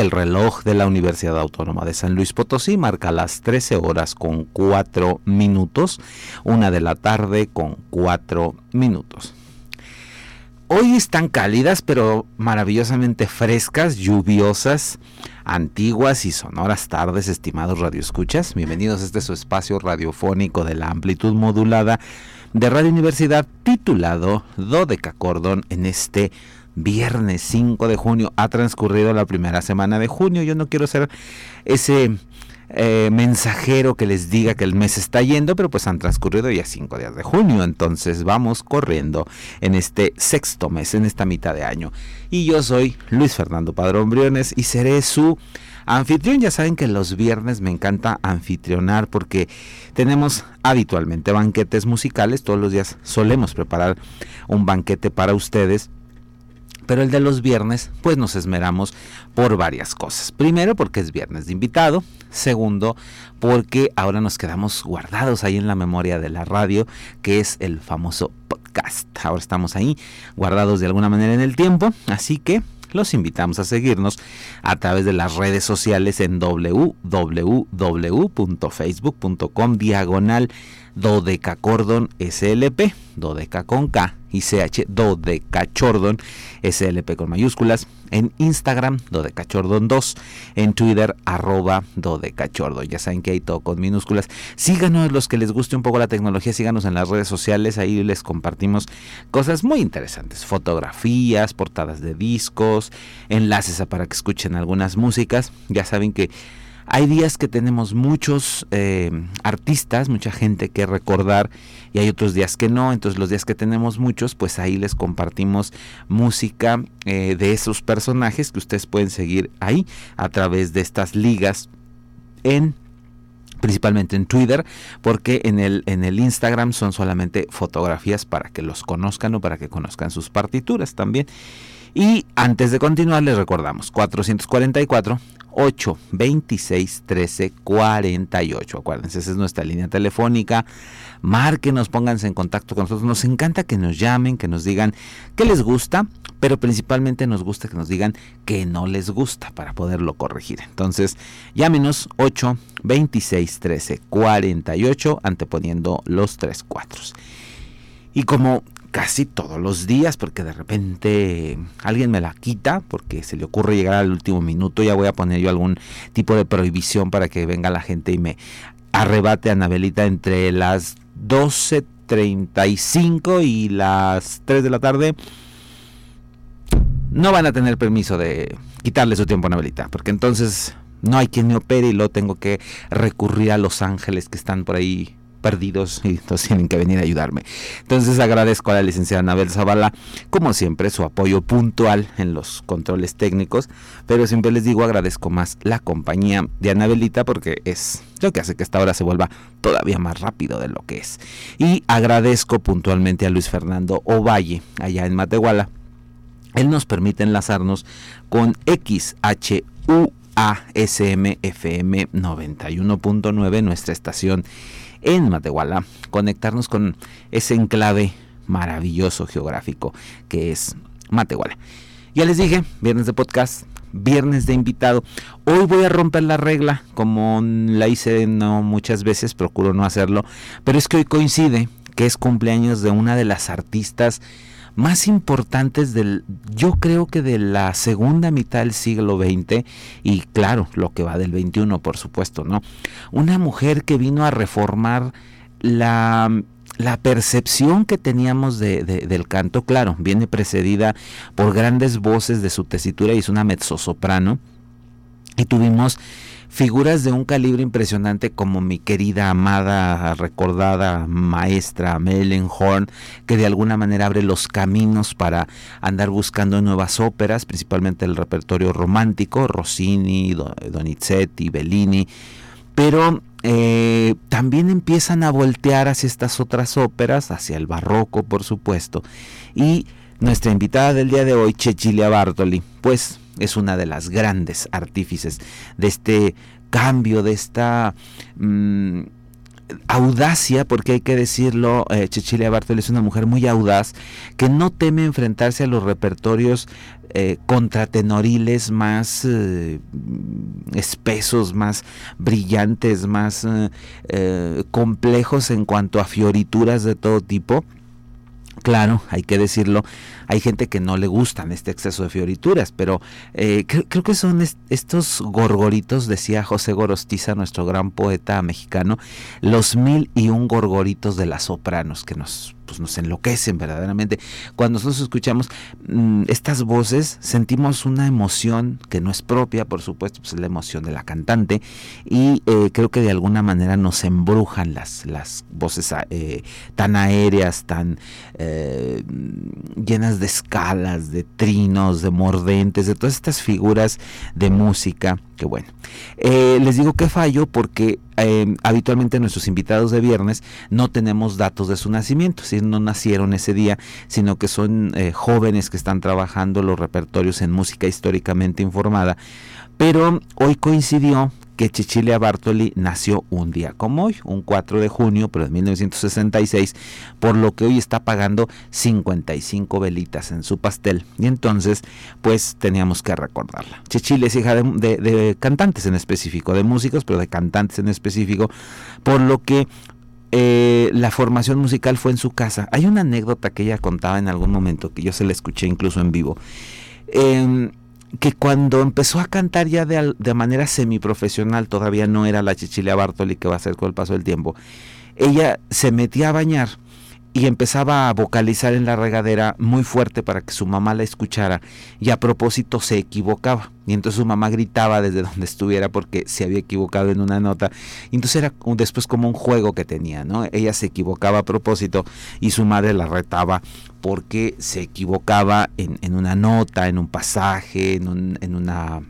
El reloj de la Universidad Autónoma de San Luis Potosí marca las 13 horas con 4 minutos, una de la tarde con 4 minutos. Hoy están cálidas pero maravillosamente frescas, lluviosas, antiguas y sonoras tardes, estimados radioescuchas. Bienvenidos a este su espacio radiofónico de la amplitud modulada de Radio Universidad titulado Dodecacordon en este viernes 5 de junio. Ha transcurrido la primera semana de junio. Yo no quiero ser ese eh, mensajero que les diga que el mes está yendo, pero pues han transcurrido ya cinco días de junio, entonces vamos corriendo en este sexto mes, en esta mitad de año. Y yo soy Luis Fernando Padrón Briones y seré su anfitrión. Ya saben que los viernes me encanta anfitrionar porque tenemos habitualmente banquetes musicales, todos los días solemos preparar un banquete para ustedes pero el de los viernes pues nos esmeramos por varias cosas. Primero porque es viernes de invitado, segundo porque ahora nos quedamos guardados ahí en la memoria de la radio, que es el famoso podcast. Ahora estamos ahí guardados de alguna manera en el tiempo, así que los invitamos a seguirnos a través de las redes sociales en www.facebook.com diagonal dodecacordon slp, dodeca con K y CH, dodecachordon slp con mayúsculas, en Instagram dodecachordon 2, en Twitter arroba dodecachordon, ya saben que hay todo con minúsculas. Síganos los que les guste un poco la tecnología, síganos en las redes sociales, ahí les compartimos cosas muy interesantes, fotografías, portadas de discos, enlaces para que escuchen algunas músicas, ya saben que hay días que tenemos muchos eh, artistas, mucha gente que recordar y hay otros días que no. Entonces los días que tenemos muchos, pues ahí les compartimos música eh, de esos personajes que ustedes pueden seguir ahí a través de estas ligas en principalmente en Twitter, porque en el, en el Instagram son solamente fotografías para que los conozcan o para que conozcan sus partituras también. Y antes de continuar les recordamos 444 8 26 13 48. Acuérdense, esa es nuestra línea telefónica. Márquenos, pónganse en contacto con nosotros. Nos encanta que nos llamen, que nos digan qué les gusta, pero principalmente nos gusta que nos digan que no les gusta para poderlo corregir. Entonces, llámenos 8 26 13 48, anteponiendo los tres cuatros. Y como casi todos los días porque de repente alguien me la quita porque se le ocurre llegar al último minuto ya voy a poner yo algún tipo de prohibición para que venga la gente y me arrebate a Anabelita entre las 12.35 y las 3 de la tarde no van a tener permiso de quitarle su tiempo a Anabelita porque entonces no hay quien me opere y lo tengo que recurrir a los ángeles que están por ahí perdidos y entonces tienen que venir a ayudarme. Entonces agradezco a la licenciada Anabel Zavala, como siempre, su apoyo puntual en los controles técnicos, pero siempre les digo agradezco más la compañía de Anabelita porque es lo que hace que esta hora se vuelva todavía más rápido de lo que es. Y agradezco puntualmente a Luis Fernando Ovalle, allá en Matehuala. Él nos permite enlazarnos con XHU ASMFM 91.9, nuestra estación en Matehuala, conectarnos con ese enclave maravilloso geográfico que es Matehuala. Ya les dije, viernes de podcast, viernes de invitado. Hoy voy a romper la regla, como la hice no muchas veces, procuro no hacerlo, pero es que hoy coincide que es cumpleaños de una de las artistas más importantes del, yo creo que de la segunda mitad del siglo XX y claro, lo que va del XXI, por supuesto, ¿no? Una mujer que vino a reformar la, la percepción que teníamos de, del canto, claro, viene precedida por grandes voces de su tesitura y es una mezzosoprano. Y tuvimos figuras de un calibre impresionante como mi querida, amada, recordada maestra Melen Horn, que de alguna manera abre los caminos para andar buscando nuevas óperas, principalmente el repertorio romántico, Rossini, Donizetti, Bellini, pero eh, también empiezan a voltear hacia estas otras óperas, hacia el barroco, por supuesto, y nuestra invitada del día de hoy, Cecilia Bartoli, pues es una de las grandes artífices de este cambio, de esta mm, audacia, porque hay que decirlo, eh, Cecilia es una mujer muy audaz, que no teme enfrentarse a los repertorios eh, contratenoriles más eh, espesos, más brillantes, más eh, complejos en cuanto a fiorituras de todo tipo. Claro, hay que decirlo, hay gente que no le gustan este exceso de fiorituras, pero eh, creo, que son estos gorgoritos, decía José Gorostiza, nuestro gran poeta mexicano, los mil y un gorgoritos de las sopranos que nos pues nos enloquecen verdaderamente. Cuando nosotros escuchamos mm, estas voces, sentimos una emoción que no es propia, por supuesto, pues es la emoción de la cantante, y eh, creo que de alguna manera nos embrujan las, las voces eh, tan aéreas, tan llenas de escalas, de trinos, de mordentes, de todas estas figuras de música. Que bueno, eh, les digo que fallo porque eh, habitualmente nuestros invitados de viernes no tenemos datos de su nacimiento, si no nacieron ese día, sino que son eh, jóvenes que están trabajando los repertorios en música históricamente informada. Pero hoy coincidió que Cecilia Bartoli nació un día como hoy, un 4 de junio, pero de 1966, por lo que hoy está pagando 55 velitas en su pastel. Y entonces, pues teníamos que recordarla. Cecilia es hija de, cantantes en específico, de músicos, pero de cantantes en específico, por lo que eh, la formación musical fue en su casa. Hay una anécdota que ella contaba en algún momento, que yo se la escuché incluso en vivo. Eh, que cuando empezó a cantar ya de, de manera semiprofesional, todavía no era la Chichilia Bartoli que va a ser con el paso del tiempo, ella se metía a bañar y empezaba a vocalizar en la regadera muy fuerte para que su mamá la escuchara y a propósito se equivocaba. Y entonces su mamá gritaba desde donde estuviera porque se había equivocado en una nota. Y entonces era después como un juego que tenía no ella se equivocaba a propósito y su madre la retaba porque se equivocaba en, en una nota en un pasaje en, un, en una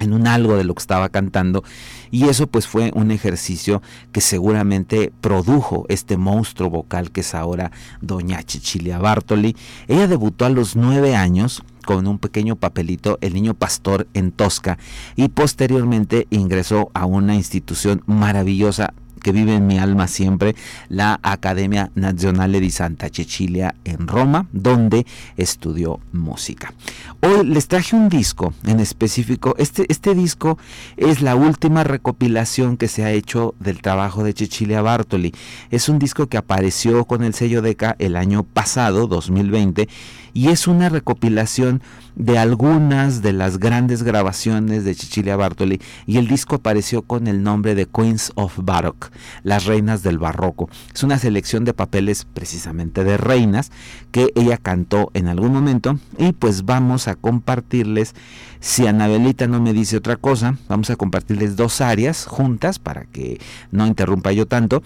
en un algo de lo que estaba cantando y eso pues fue un ejercicio que seguramente produjo este monstruo vocal que es ahora doña Chichilia Bartoli. Ella debutó a los nueve años con un pequeño papelito El Niño Pastor en Tosca y posteriormente ingresó a una institución maravillosa que vive en mi alma siempre, la Academia Nazionale di Santa Cecilia en Roma, donde estudió música. Hoy les traje un disco en específico. Este, este disco es la última recopilación que se ha hecho del trabajo de Cecilia Bartoli. Es un disco que apareció con el sello Deca el año pasado, 2020, y es una recopilación de algunas de las grandes grabaciones de Cecilia Bartoli y el disco apareció con el nombre de Queens of Baroque, las reinas del barroco. Es una selección de papeles precisamente de reinas que ella cantó en algún momento y pues vamos a compartirles, si Anabelita no me dice otra cosa, vamos a compartirles dos áreas juntas para que no interrumpa yo tanto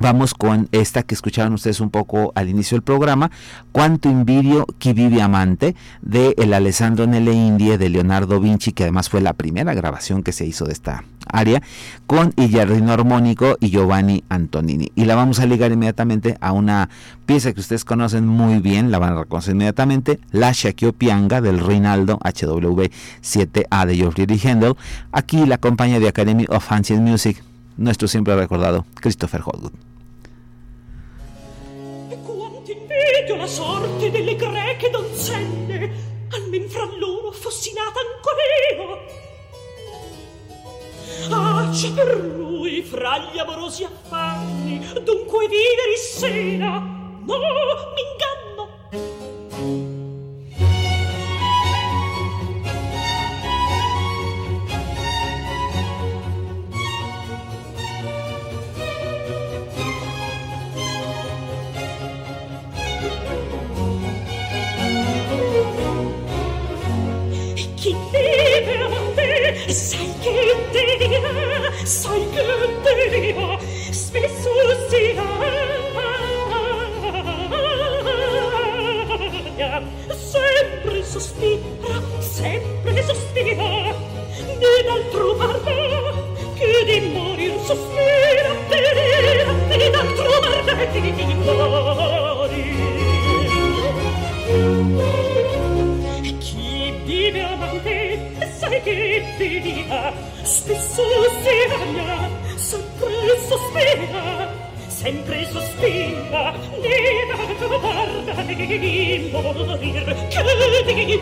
Vamos con esta que escucharon ustedes un poco al inicio del programa, Cuánto invidio chi vive amante, de el Alessandro nelle Indie de Leonardo Vinci, que además fue la primera grabación que se hizo de esta área, con Illardino Armónico y Giovanni Antonini. Y la vamos a ligar inmediatamente a una pieza que ustedes conocen muy bien, la van a reconocer inmediatamente, La Shakio Pianga del Reinaldo HW7A de Geoffrey Handel. Aquí la compañía de Academy of Ancient Music, nuestro siempre recordado Christopher Holwood. Invidio la sorte delle greche donzelle. Almen fra loro fossi nata ancora io. Ah per lui fra gli amorosi affanni. Dunque vivere sera no spesso si vaglia, sempre sospira sempre sospira di dar guarda di morir che di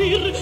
dir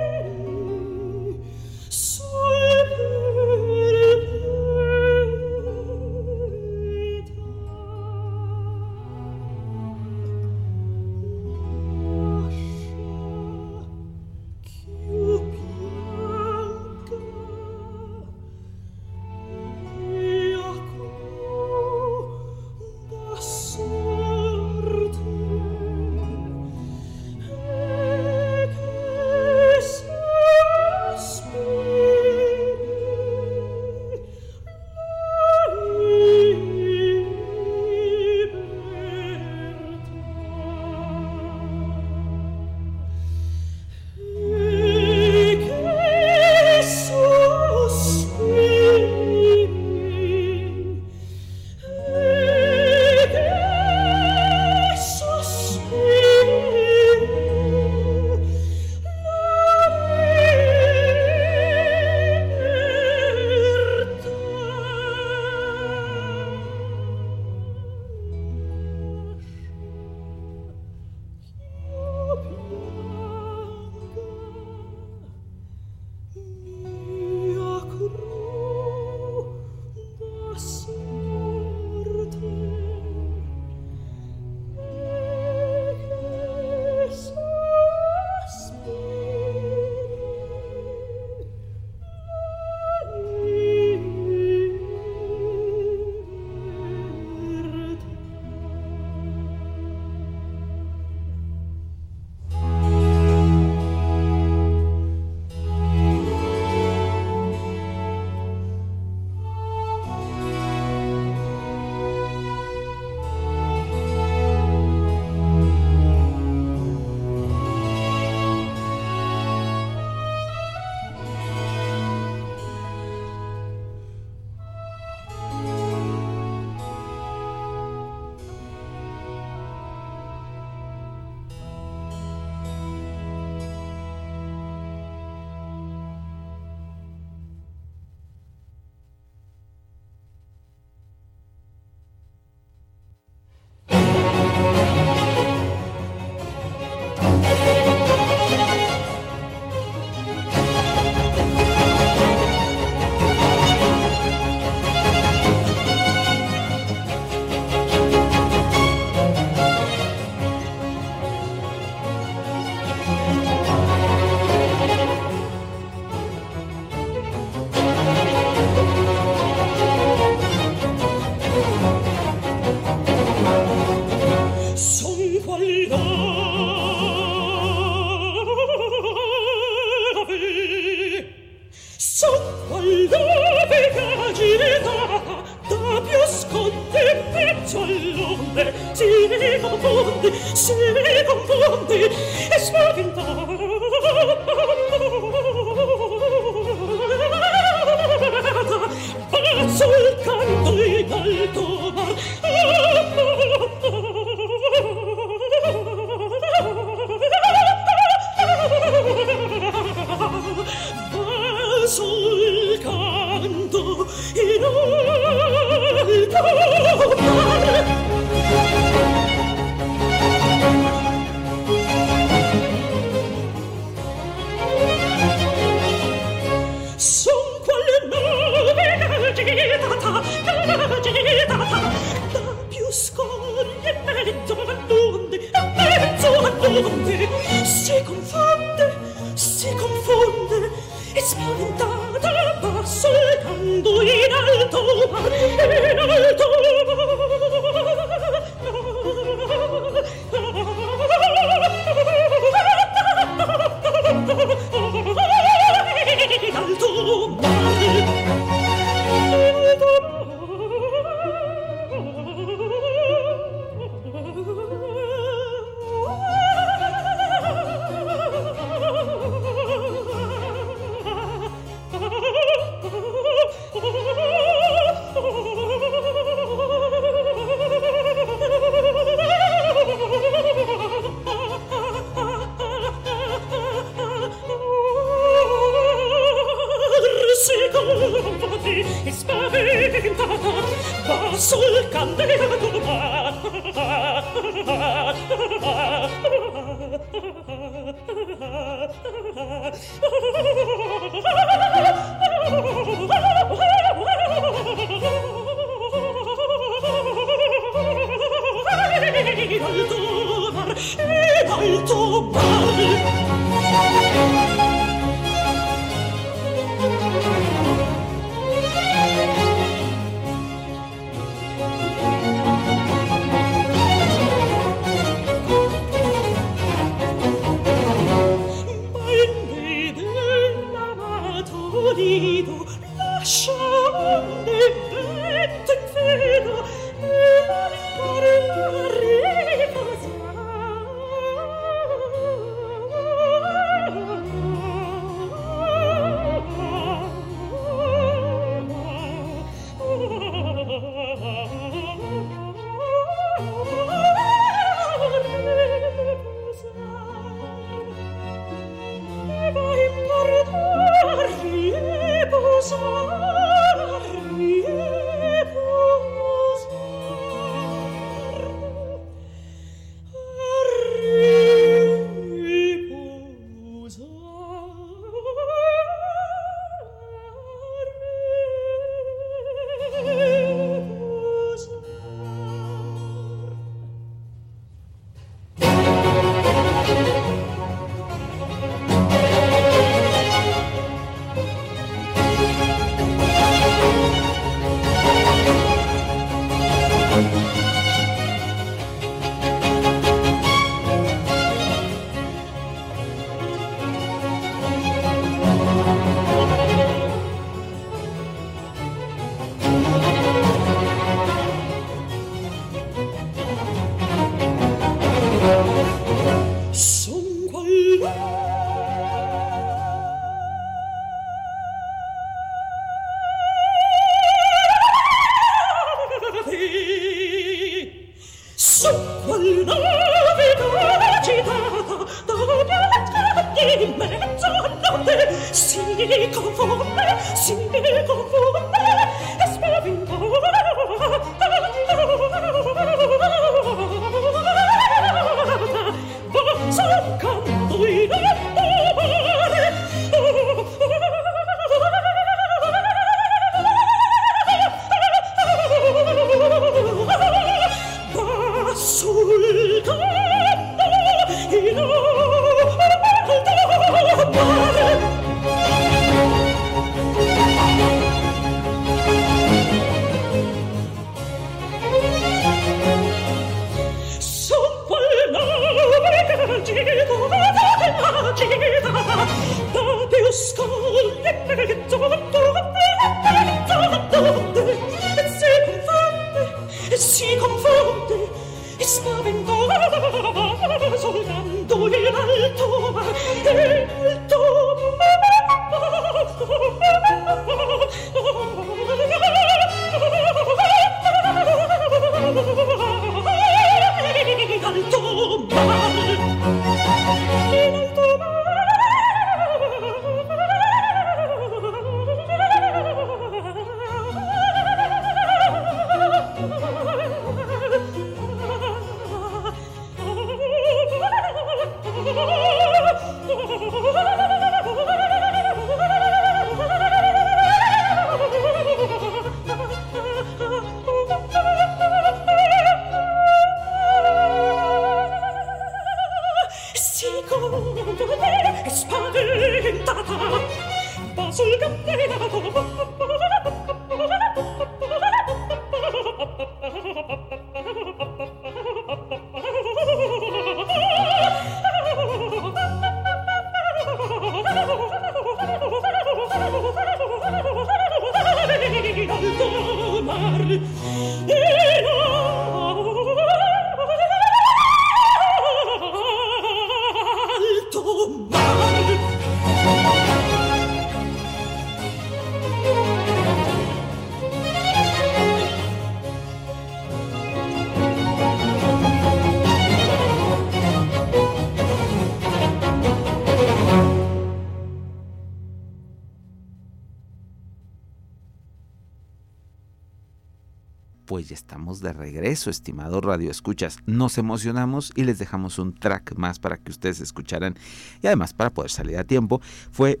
de regreso, estimado Radio Escuchas. Nos emocionamos y les dejamos un track más para que ustedes escucharan y además para poder salir a tiempo. Fue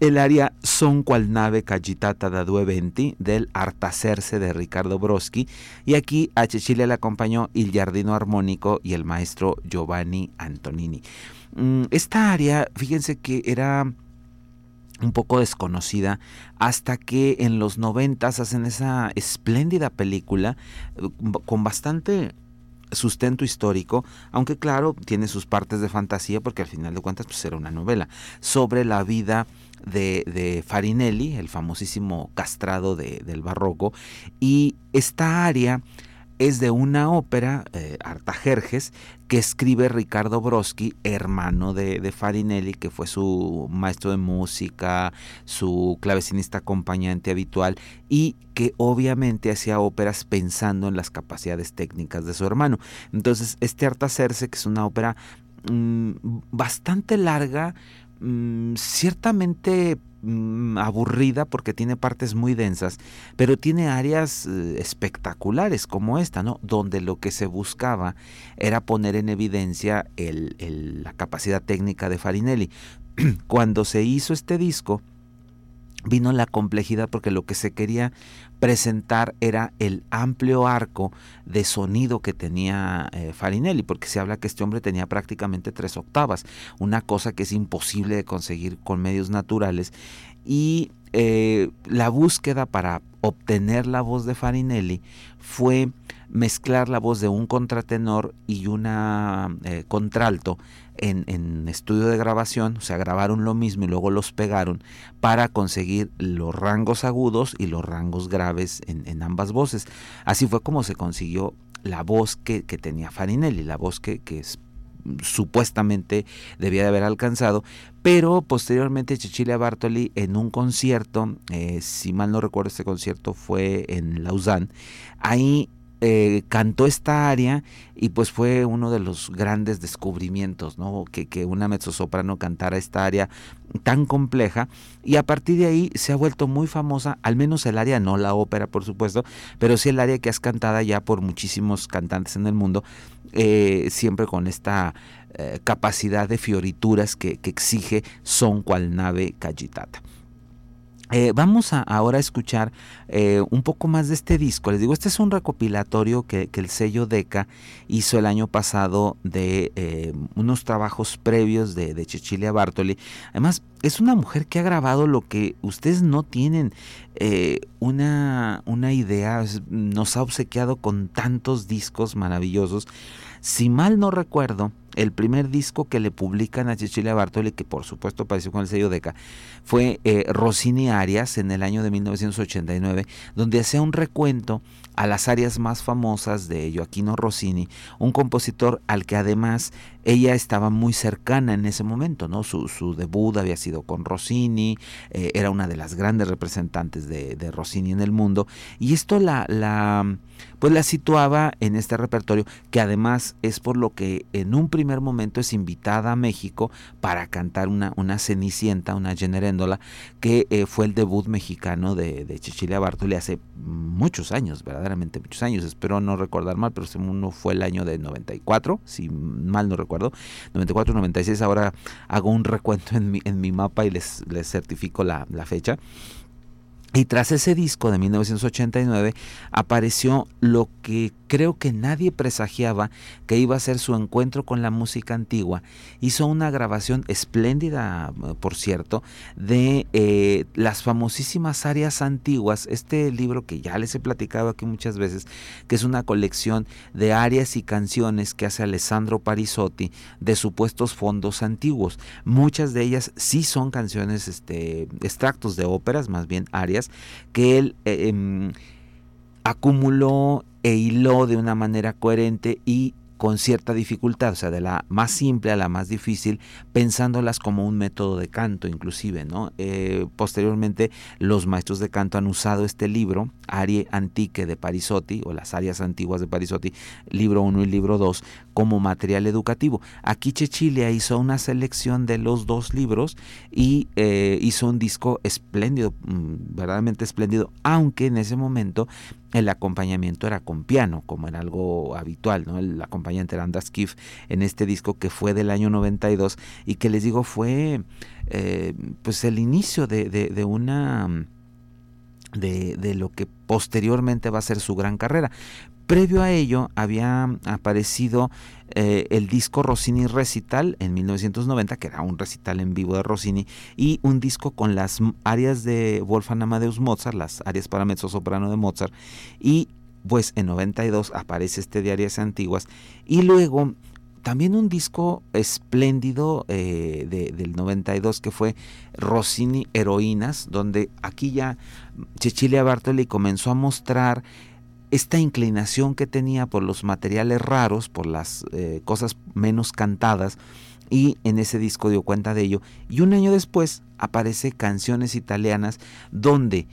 el área Son cual nave cagitata da due venti del Artacerse de Ricardo Broski y aquí a Cecilia le acompañó el jardino armónico y el maestro Giovanni Antonini. Mm, esta área, fíjense que era un poco desconocida hasta que en los noventas hacen esa espléndida película eh, con bastante sustento histórico, aunque claro, tiene sus partes de fantasía porque al final de cuentas pues era una novela sobre la vida de, Farinelli, el famosísimo castrado del barroco, y esta área es de una ópera, eh, Artajerjes, que escribe Ricardo Broski, hermano de, Farinelli, que fue su maestro de música, su clavecinista acompañante habitual, y que obviamente hacía óperas pensando en las capacidades técnicas de su hermano. Entonces, este Artajerjes, que es una ópera mm, bastante larga, mm, ciertamente Mm, aburrida porque tiene partes muy densas, pero tiene áreas eh, espectaculares como esta, ¿no? Donde lo que se buscaba era poner en evidencia la capacidad técnica de Farinelli. Cuando se hizo este disco, vino la complejidad porque lo que se quería presentar era el amplio arco de sonido que tenía eh, Farinelli, porque se habla que este hombre tenía prácticamente tres octavas, una cosa que es imposible de conseguir con medios naturales, y eh, la búsqueda para obtener la voz de Farinelli fue mezclar la voz de un contratenor y una eh, contralto en, estudio de grabación, o sea, grabaron lo mismo y luego los pegaron para conseguir los rangos agudos y los rangos graves en, ambas voces. Así fue como se consiguió la voz que, tenía Farinelli, la voz que, supuestamente debía de haber alcanzado, pero posteriormente Cecilia Bartoli en un concierto, eh, si mal no recuerdo este concierto fue en Lausanne, ahí eh, cantó esta área y pues fue uno de los grandes descubrimientos, ¿no? Que, que una mezzosoprano cantara esta área tan compleja y a partir de ahí se ha vuelto muy famosa, al menos el área, no la ópera por supuesto, pero sí el área que es cantada ya por muchísimos cantantes en el mundo, eh, siempre con esta eh, capacidad de fiorituras que, exige son cual nave cagitata. Eh, vamos a ahora a escuchar eh, un poco más de este disco. Les digo, este es un recopilatorio que, el sello Deca hizo el año pasado de eh, unos trabajos previos de, de Cecilia Bartoli. Además, es una mujer que ha grabado lo que ustedes no tienen una, una idea. Nos ha obsequiado con tantos discos maravillosos. Si mal no recuerdo, el primer disco que le publican a Cecilia Bartoli, que por supuesto apareció con el sello Deca, fue eh, Rossini Arias en el año de 1989, donde hacía un recuento a las áreas más famosas de Joaquino Rossini, un compositor al que además ella estaba muy cercana en ese momento, ¿no? Su, debut había sido con Rossini, eh, era una de las grandes representantes de, de, Rossini en el mundo, y esto la, la, pues la situaba en este repertorio, que además es por lo que en un primer momento es invitada a México para cantar una, una Cenicienta, una Generéndola, que eh, fue el debut mexicano de, de Cecilia Bartoli hace muchos años, verdaderamente muchos años, espero no recordar mal, pero uno fue el año de 94, si mal no recuerdo, 94, 96, ahora hago un recuento en mi, en mi mapa y les, les certifico la, la fecha. Y tras ese disco de 1989 apareció lo que creo que nadie presagiaba que iba a ser su encuentro con la música antigua. Hizo una grabación espléndida, por cierto, de eh, las famosísimas áreas antiguas. Este libro que ya les he platicado aquí muchas veces, que es una colección de áreas y canciones que hace Alessandro Parisotti de supuestos fondos antiguos. Muchas de ellas sí son canciones, este, extractos de óperas, más bien áreas, que él... Eh, em, acumuló e hiló de una manera coherente y con cierta dificultad, o sea, de la más simple a la más difícil, pensándolas como un método de canto inclusive, ¿no? Eh, posteriormente los maestros de canto han usado este libro, Arie Antique de Parisotti, o las áreas antiguas de Parisotti, libro 1 y libro 2, como material educativo. Aquí Chechilia hizo una selección de los dos libros y eh, hizo un disco espléndido, mm, verdaderamente espléndido, aunque en ese momento el acompañamiento era con piano, como era algo habitual, ¿no? El acompañante era Andas Kiff en este disco que fue del año 92 y que les digo fue eh, pues el inicio de, de una... De, de, lo que posteriormente va a ser su gran carrera. Previo a ello había aparecido eh, el disco Rossini Recital en 1990, que era un recital en vivo de Rossini, y un disco con las áreas de Wolfgang Amadeus Mozart, las áreas para mezzo soprano de Mozart, y pues en 92 aparece este de áreas antiguas, y luego también un disco espléndido eh, del 92 que fue Rossini Heroínas, donde aquí ya Cecilia Bartoli comenzó a mostrar esta inclinación que tenía por los materiales raros, por las eh, cosas menos cantadas, y en ese disco dio cuenta de ello. Y un año después aparece Canciones Italianas, donde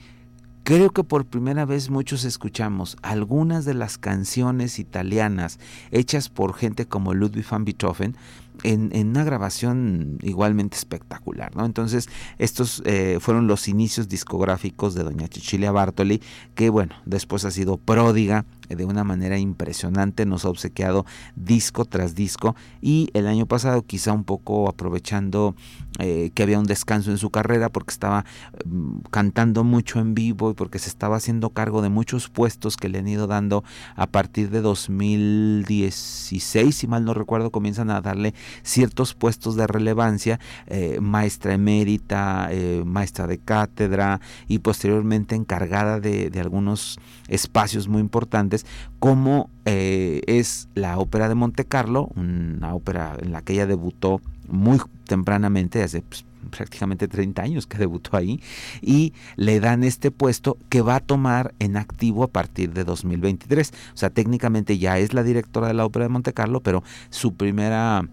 creo que por primera vez muchos escuchamos algunas de las canciones italianas hechas por gente como Ludwig van Beethoven, en, una grabación igualmente espectacular. ¿no? Entonces, estos eh, fueron los inicios discográficos de Doña Chichilia Bartoli, que bueno, después ha sido pródiga de una manera impresionante, nos ha obsequiado disco tras disco y el año pasado quizá un poco aprovechando eh, que había un descanso en su carrera porque estaba mm, cantando mucho en vivo y porque se estaba haciendo cargo de muchos puestos que le han ido dando a partir de 2016, si mal no recuerdo, comienzan a darle ciertos puestos de relevancia, eh, maestra emérita, eh, maestra de cátedra y posteriormente encargada de, algunos espacios muy importantes, como eh, es la ópera de Monte Carlo, una ópera en la que ella debutó muy tempranamente, hace pues, prácticamente 30 años que debutó ahí, y le dan este puesto que va a tomar en activo a partir de 2023. O sea, técnicamente ya es la directora de la ópera de Monte Carlo, pero su primera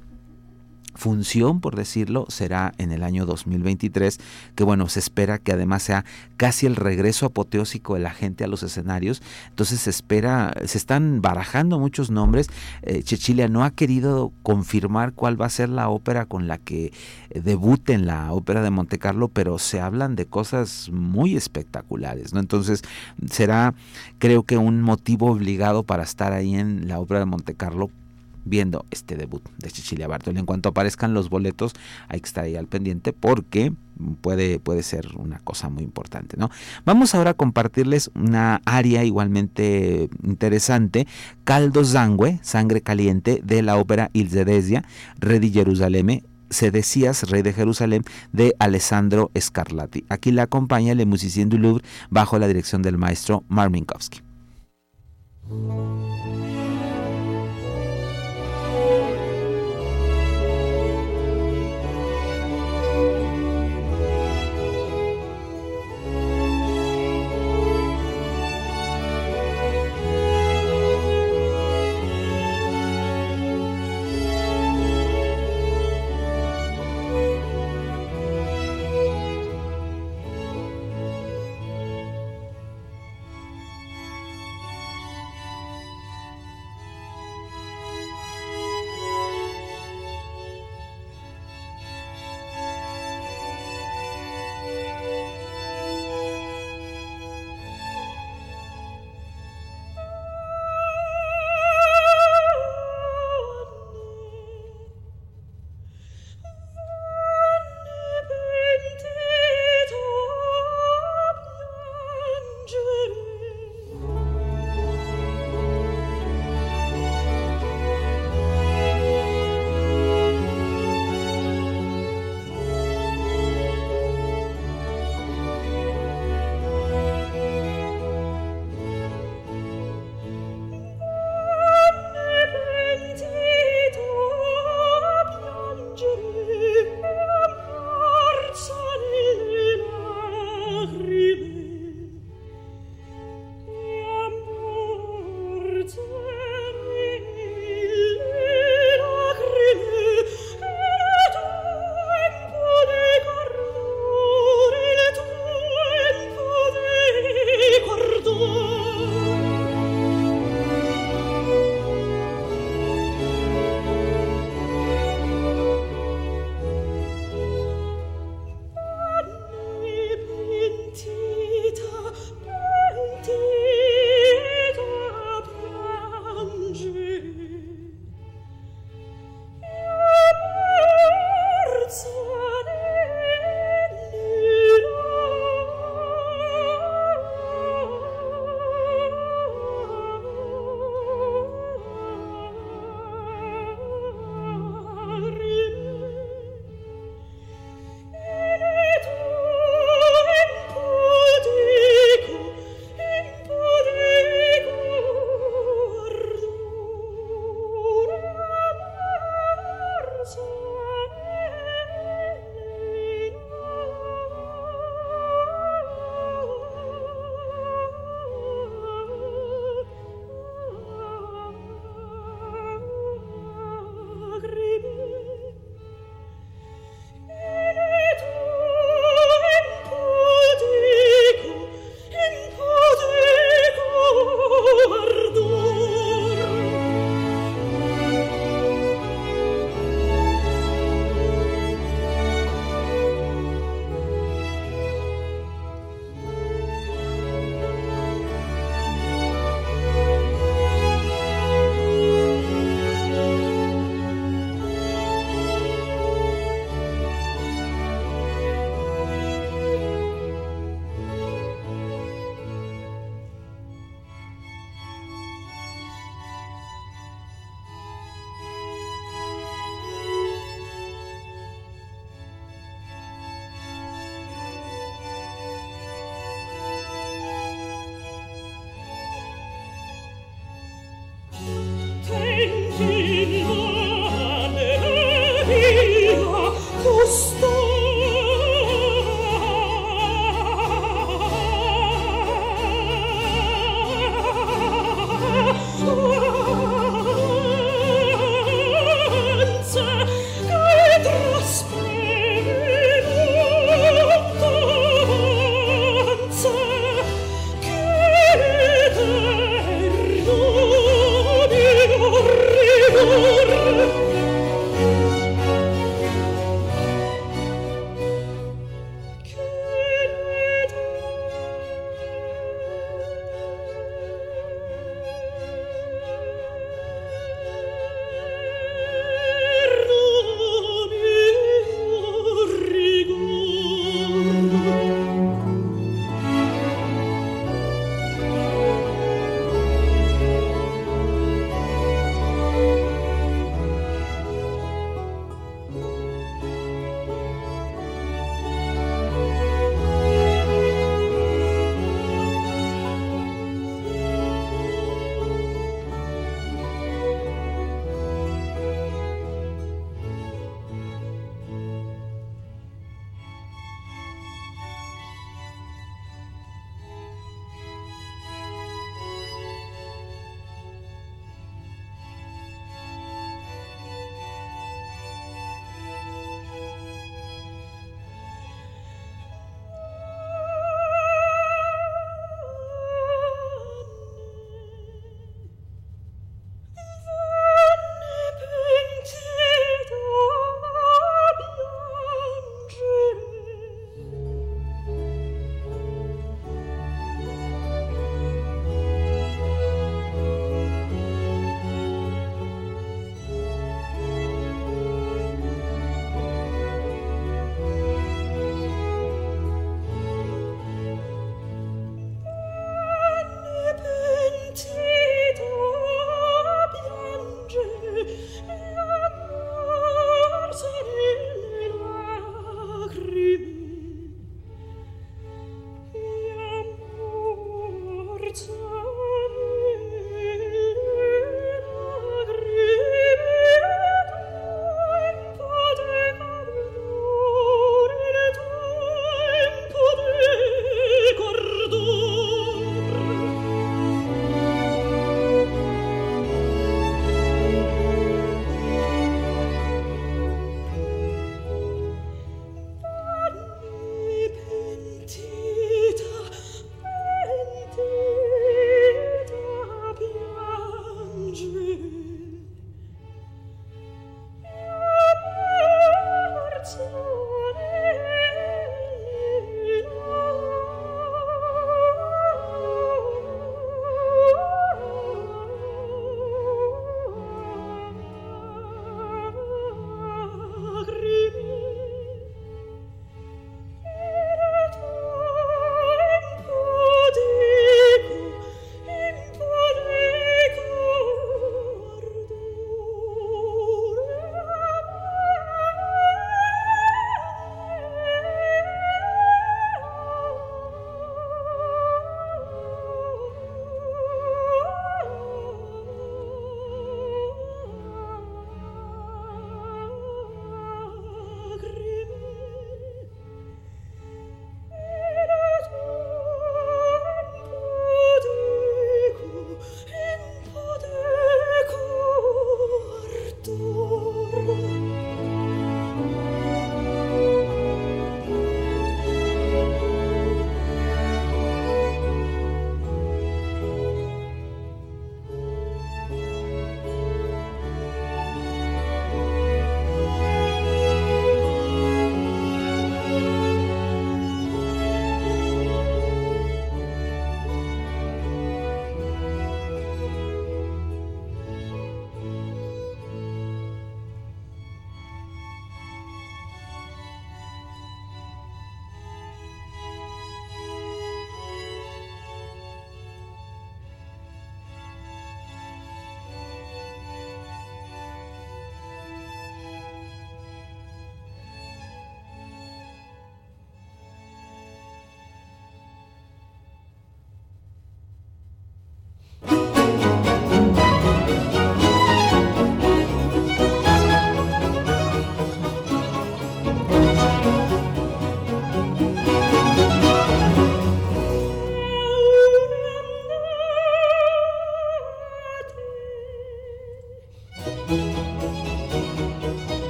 función, por decirlo, será en el año 2023, que bueno, se espera que además sea casi el regreso apoteósico de la gente a los escenarios. Entonces se espera, se están barajando muchos nombres. Eh, Chechilia no ha querido confirmar cuál va a ser la ópera con la que debute en la ópera de Monte Carlo, pero se hablan de cosas muy espectaculares, ¿no? Entonces será, creo que un motivo obligado para estar ahí en la ópera de Monte Carlo viendo este debut de Cecilia Bartoli. En cuanto aparezcan los boletos, hay que estar ahí al pendiente porque puede, puede ser una cosa muy importante. ¿no? Vamos ahora a compartirles una área igualmente interesante, Caldo Zangue, Sangre Caliente, de la ópera Il Zedesia, Re di Gerusalemme, Sedecías, rey de Jerusalén, de Alessandro Scarlatti. Aquí la acompaña Le Musicien du Louvre bajo la dirección del maestro Marminkowski.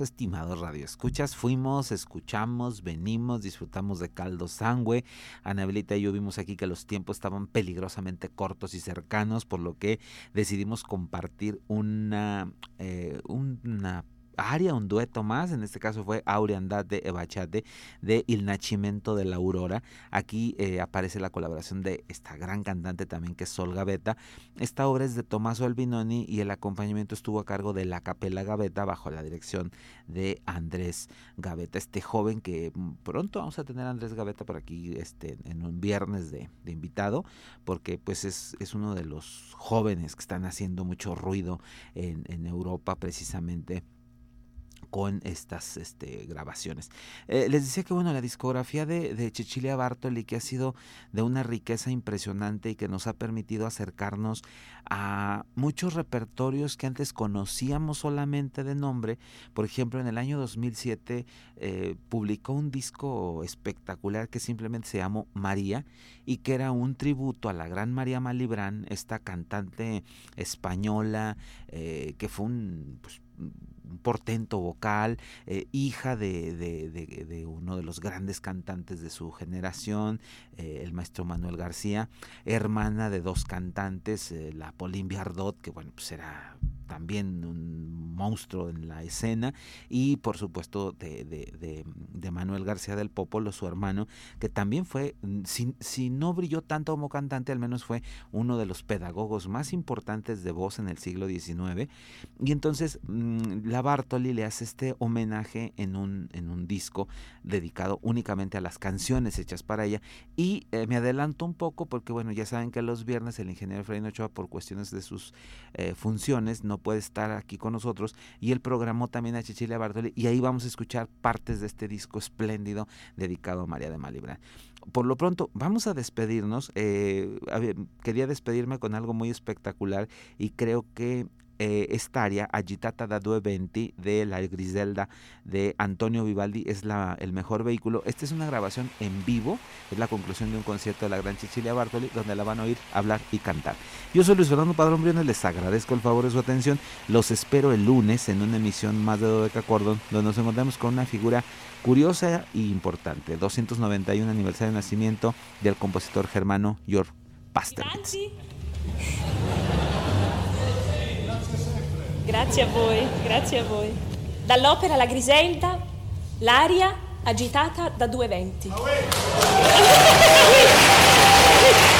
Regreso, estimados radioescuchas. Fuimos, escuchamos, venimos, disfrutamos de caldo sangüe. Anabelita y yo vimos aquí que los tiempos estaban peligrosamente cortos y cercanos, por lo que decidimos compartir una, eh, una aria, un dueto más, en este caso fue Aureandate Ebachate de Il Nacimiento de la Aurora. Aquí eh, aparece la colaboración de esta gran cantante también que es Sol Gavetta. Esta obra es de Tommaso Albinoni y el acompañamiento estuvo a cargo de la Capella Gavetta bajo la dirección de Andrés Gavetta, este joven que mm, pronto vamos a tener a Andrés Gavetta por aquí este, en un viernes de, invitado, porque pues es, es, uno de los jóvenes que están haciendo mucho ruido en, en Europa precisamente con estas este, grabaciones. Eh, les decía que bueno, la discografía de, de Cecilia Bartoli que ha sido de una riqueza impresionante y que nos ha permitido acercarnos a muchos repertorios que antes conocíamos solamente de nombre. Por ejemplo, en el año 2007 eh, publicó un disco espectacular que simplemente se llamó María y que era un tributo a la gran María Malibrán, esta cantante española eh, que fue un... Pues, un portento vocal, eh, hija de, uno de los grandes cantantes de su generación, eh, el maestro Manuel García, hermana de dos cantantes, eh, la Pauline Biardot, que bueno, pues era también un monstruo en la escena, y por supuesto de, de, Manuel García del Popolo, su hermano, que también fue, mm, si, si, no brilló tanto como cantante, al menos fue uno de los pedagogos más importantes de voz en el siglo XIX. Y entonces mm, la Bartoli le hace este homenaje en un, en un disco dedicado únicamente a las canciones hechas para ella. Y eh, me adelanto un poco porque, bueno, ya saben que los viernes el ingeniero Efraín Ochoa, por cuestiones de sus eh, funciones, no puede estar aquí con nosotros y él programó también a Cecilia Bartoli y ahí vamos a escuchar partes de este disco espléndido dedicado a María de Malibran. Por lo pronto, vamos a despedirnos. Eh, quería despedirme con algo muy espectacular y creo que eh, esta área, Agitata da Due Venti, de la Griselda de Antonio Vivaldi, es la, el mejor vehículo. Esta es una grabación en vivo, es la conclusión de un concierto de la gran Cecilia Bartoli, donde la van a oír hablar y cantar. Yo soy Luis Fernando Padrón Briones, les agradezco el favor de su atención. Los espero el lunes en una emisión más de Dodeca Cordon, donde nos encontramos con una figura curiosa e importante. 291 aniversario de nacimiento del compositor germano Georg Pasterwitz. Grazie a voi, grazie a voi. Dall'opera La Griselda, l'aria agitata da due venti.